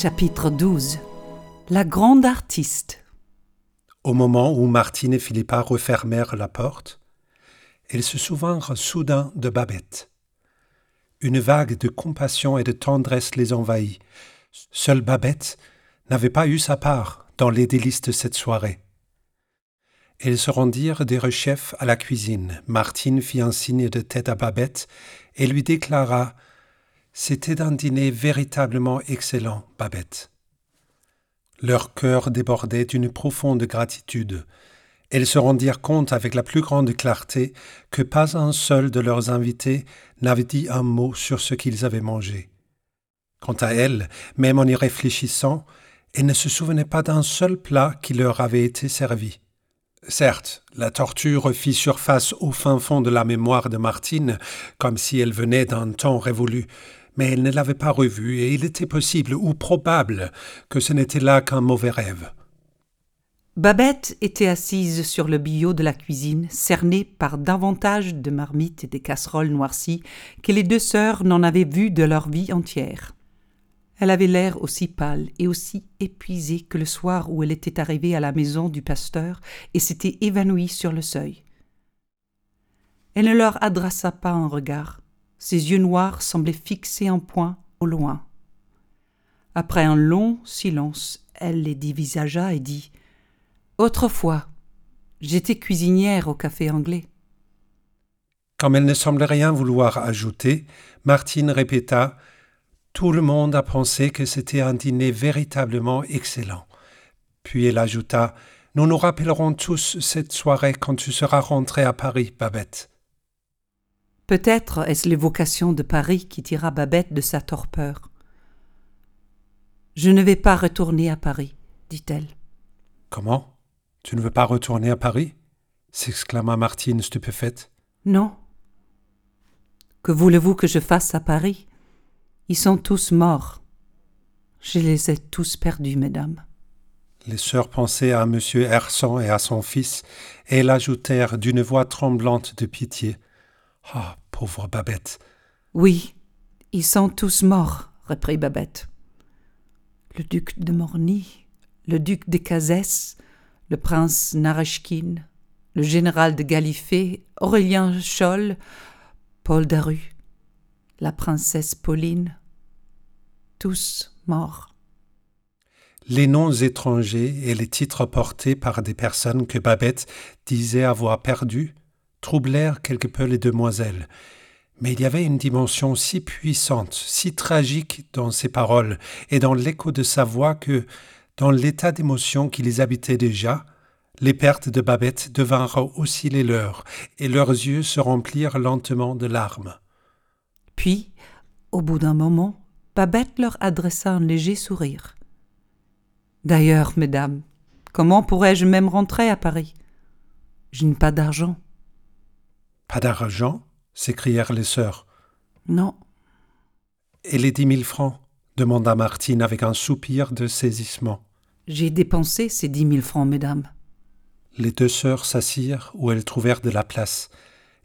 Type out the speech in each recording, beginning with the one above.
Chapitre 12 La grande artiste Au moment où Martine et Philippa refermèrent la porte, ils se souvinrent soudain de Babette. Une vague de compassion et de tendresse les envahit. Seule Babette n'avait pas eu sa part dans les délices de cette soirée. Ils se rendirent des rechefs à la cuisine. Martine fit un signe de tête à Babette et lui déclara C'était un dîner véritablement excellent, Babette. Leur cœur débordait d'une profonde gratitude. Elles se rendirent compte avec la plus grande clarté que pas un seul de leurs invités n'avait dit un mot sur ce qu'ils avaient mangé. Quant à elles, même en y réfléchissant, elles ne se souvenaient pas d'un seul plat qui leur avait été servi. Certes, la torture fit surface au fin fond de la mémoire de Martine, comme si elle venait d'un temps révolu, mais elle ne l'avait pas revue, et il était possible ou probable que ce n'était là qu'un mauvais rêve. Babette était assise sur le billot de la cuisine, cernée par davantage de marmites et de casseroles noircies que les deux sœurs n'en avaient vu de leur vie entière. Elle avait l'air aussi pâle et aussi épuisée que le soir où elle était arrivée à la maison du pasteur et s'était évanouie sur le seuil. Elle ne leur adressa pas un regard. Ses yeux noirs semblaient fixés en point au loin. Après un long silence, elle les dévisagea et dit Autrefois, j'étais cuisinière au café anglais. Comme elle ne semblait rien vouloir ajouter, Martine répéta Tout le monde a pensé que c'était un dîner véritablement excellent. Puis elle ajouta Nous nous rappellerons tous cette soirée quand tu seras rentrée à Paris, Babette. Peut-être est-ce l'évocation de Paris qui tira Babette de sa torpeur. Je ne vais pas retourner à Paris, dit-elle. Comment? Tu ne veux pas retourner à Paris? s'exclama Martine stupéfaite. Non. Que voulez-vous que je fasse à Paris? Ils sont tous morts. Je les ai tous perdus, mesdames. Les sœurs pensaient à M. Hersan et à son fils, et elles ajoutèrent d'une voix tremblante de pitié. Ah, pauvre Babette. Oui, ils sont tous morts, reprit Babette. Le duc de Morny, le duc de Cazès, le prince Narashkin, le général de Galifet, Aurélien Scholl, Paul Daru, la princesse Pauline, tous morts. Les noms étrangers et les titres portés par des personnes que Babette disait avoir perdues troublèrent quelque peu les demoiselles. Mais il y avait une dimension si puissante, si tragique dans ses paroles et dans l'écho de sa voix que, dans l'état d'émotion qui les habitait déjà, les pertes de Babette devinrent aussi les leurs, et leurs yeux se remplirent lentement de larmes. Puis, au bout d'un moment, Babette leur adressa un léger sourire. D'ailleurs, mesdames, comment pourrais-je même rentrer à Paris? Je n'ai pas d'argent. Pas d'argent s'écrièrent les sœurs. Non. Et les dix mille francs demanda Martine avec un soupir de saisissement. J'ai dépensé ces dix mille francs, mesdames. Les deux sœurs s'assirent où elles trouvèrent de la place.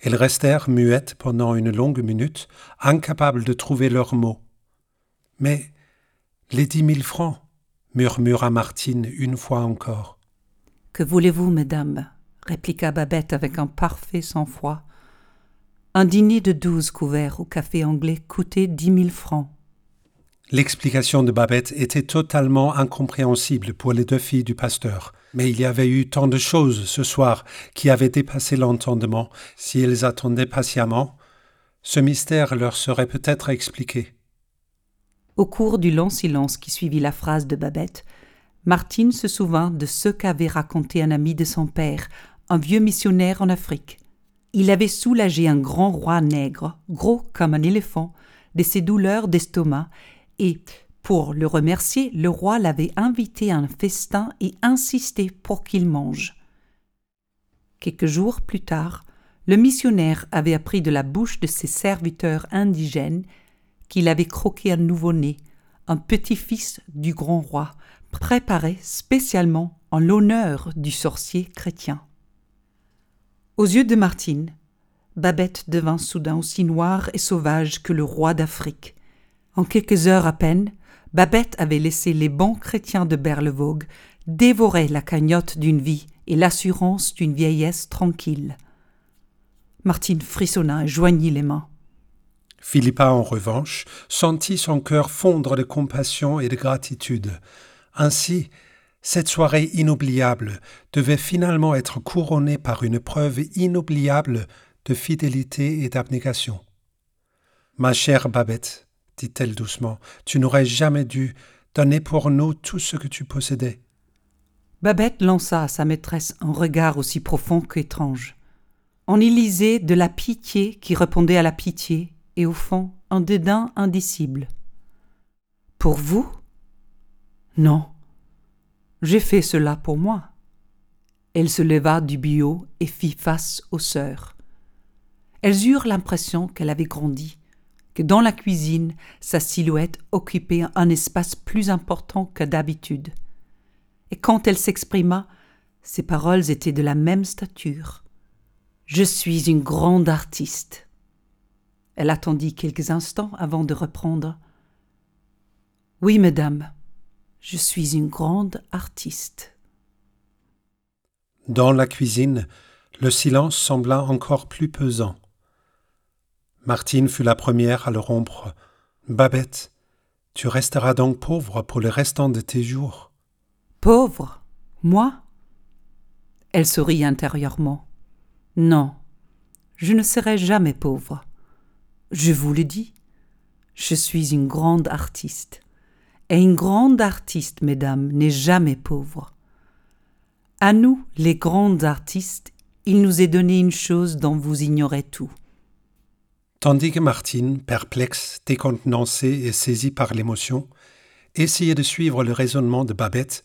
Elles restèrent muettes pendant une longue minute, incapables de trouver leurs mots. Mais les dix mille francs murmura Martine une fois encore. Que voulez-vous, mesdames? répliqua Babette avec un parfait sang-froid. Un dîner de douze couverts au café anglais coûtait dix mille francs. L'explication de Babette était totalement incompréhensible pour les deux filles du pasteur, mais il y avait eu tant de choses ce soir qui avaient dépassé l'entendement. Si elles attendaient patiemment, ce mystère leur serait peut-être expliqué. Au cours du long silence qui suivit la phrase de Babette, Martine se souvint de ce qu'avait raconté un ami de son père, un vieux missionnaire en Afrique. Il avait soulagé un grand roi nègre, gros comme un éléphant, de ses douleurs d'estomac, et, pour le remercier, le roi l'avait invité à un festin et insisté pour qu'il mange. Quelques jours plus tard, le missionnaire avait appris de la bouche de ses serviteurs indigènes qu'il avait croqué un nouveau-né, un petit-fils du grand roi, préparé spécialement en l'honneur du sorcier chrétien. Aux yeux de Martine, Babette devint soudain aussi noire et sauvage que le roi d'Afrique. En quelques heures à peine, Babette avait laissé les bons chrétiens de Berlevogue dévorer la cagnotte d'une vie et l'assurance d'une vieillesse tranquille. Martine frissonna et joignit les mains. Philippa, en revanche, sentit son cœur fondre de compassion et de gratitude. Ainsi, cette soirée inoubliable devait finalement être couronnée par une preuve inoubliable de fidélité et d'abnégation. Ma chère Babette, dit-elle doucement, tu n'aurais jamais dû donner pour nous tout ce que tu possédais. Babette lança à sa maîtresse un regard aussi profond qu'étrange. On y lisait de la pitié qui répondait à la pitié, et au fond un dédain indicible. Pour vous? Non. J'ai fait cela pour moi. Elle se leva du bio et fit face aux sœurs. Elles eurent l'impression qu'elle avait grandi, que dans la cuisine sa silhouette occupait un espace plus important que d'habitude. Et quand elle s'exprima, ses paroles étaient de la même stature. Je suis une grande artiste. Elle attendit quelques instants avant de reprendre. Oui, madame, je suis une grande artiste. Dans la cuisine, le silence sembla encore plus pesant. Martine fut la première à le rompre. Babette, tu resteras donc pauvre pour le restant de tes jours. Pauvre? Moi? Elle sourit intérieurement. Non, je ne serai jamais pauvre. Je vous le dis, je suis une grande artiste. Et une grande artiste, mesdames, n'est jamais pauvre. À nous, les grands artistes, il nous est donné une chose dont vous ignorez tout. Tandis que Martine, perplexe, décontenancée et saisie par l'émotion, essayait de suivre le raisonnement de Babette,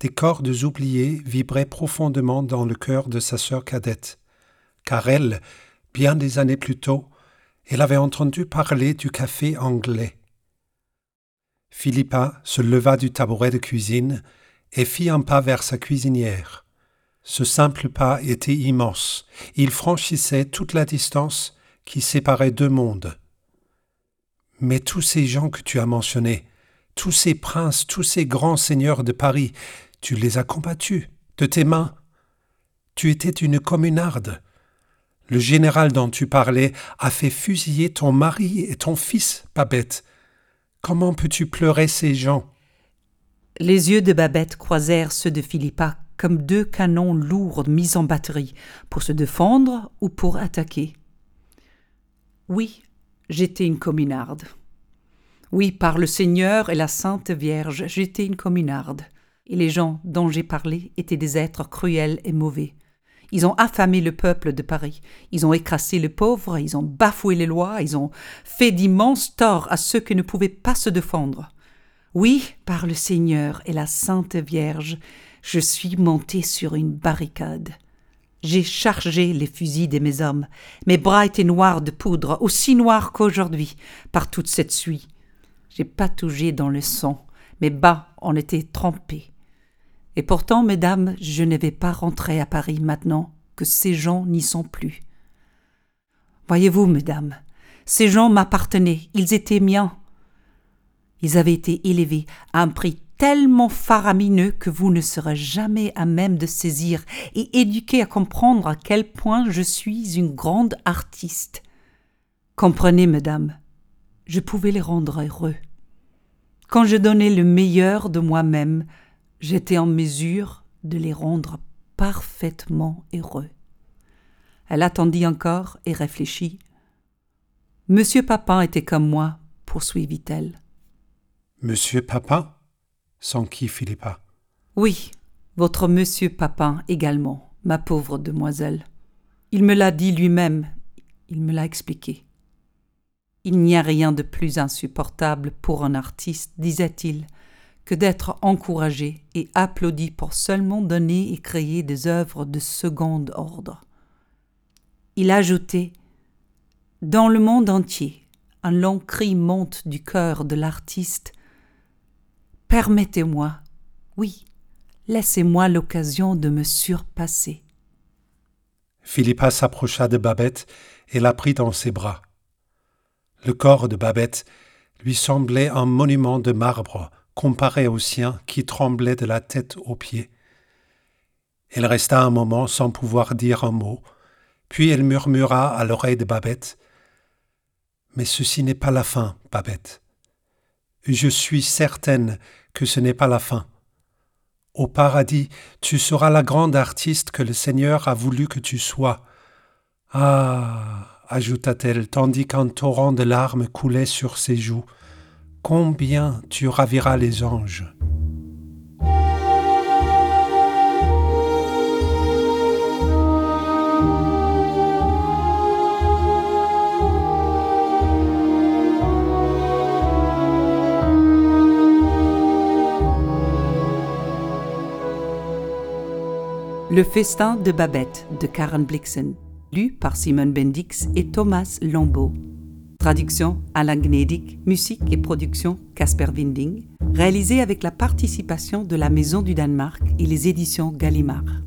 des cordes oubliées vibraient profondément dans le cœur de sa sœur cadette, car elle, bien des années plus tôt, elle avait entendu parler du café anglais. Philippa se leva du tabouret de cuisine et fit un pas vers sa cuisinière. Ce simple pas était immense. Il franchissait toute la distance qui séparait deux mondes. Mais tous ces gens que tu as mentionnés, tous ces princes, tous ces grands seigneurs de Paris, tu les as combattus de tes mains. Tu étais une communarde. Le général dont tu parlais a fait fusiller ton mari et ton fils, Babette. Comment peux-tu pleurer ces gens? Les yeux de Babette croisèrent ceux de Philippa comme deux canons lourds mis en batterie, pour se défendre ou pour attaquer. Oui, j'étais une communarde. Oui, par le Seigneur et la Sainte Vierge, j'étais une communarde. Et les gens dont j'ai parlé étaient des êtres cruels et mauvais. Ils ont affamé le peuple de Paris, ils ont écrasé les pauvres, ils ont bafoué les lois, ils ont fait d'immenses torts à ceux qui ne pouvaient pas se défendre. Oui, par le Seigneur et la Sainte Vierge, je suis monté sur une barricade. J'ai chargé les fusils de mes hommes. Mes bras étaient noirs de poudre, aussi noirs qu'aujourd'hui, par toute cette suie. J'ai patougé dans le sang. Mes bas en étaient trempés. Et pourtant, mesdames, je ne vais pas rentrer à Paris maintenant que ces gens n'y sont plus. Voyez-vous, mesdames, ces gens m'appartenaient, ils étaient miens. Ils avaient été élevés à un prix tellement faramineux que vous ne serez jamais à même de saisir et éduquer à comprendre à quel point je suis une grande artiste. Comprenez, mesdames, je pouvais les rendre heureux. Quand je donnais le meilleur de moi-même, j'étais en mesure de les rendre parfaitement heureux. Elle attendit encore et réfléchit. Monsieur Papin était comme moi, poursuivit-elle. Monsieur Papin? Sans qui, Philippa? Oui, votre monsieur Papin également, ma pauvre demoiselle. Il me l'a dit lui-même, il me l'a expliqué. Il n'y a rien de plus insupportable pour un artiste, disait-il, d'être encouragé et applaudi pour seulement donner et créer des œuvres de second ordre. Il ajoutait Dans le monde entier, un long cri monte du cœur de l'artiste Permettez-moi, oui, laissez-moi l'occasion de me surpasser. Philippa s'approcha de Babette et la prit dans ses bras. Le corps de Babette, lui semblait un monument de marbre comparé au sien qui tremblait de la tête aux pieds. Elle resta un moment sans pouvoir dire un mot, puis elle murmura à l'oreille de Babette Mais ceci n'est pas la fin, Babette. Je suis certaine que ce n'est pas la fin. Au paradis, tu seras la grande artiste que le Seigneur a voulu que tu sois. Ah ajouta-t-elle, tandis qu'un torrent de larmes coulait sur ses joues, combien tu raviras les anges. Le festin de Babette de Karen Blixen, lu par Simon Bendix et Thomas Lambeau. Traduction Alain Gnedig, musique et production Casper Winding, réalisé avec la participation de la Maison du Danemark et les éditions Gallimard.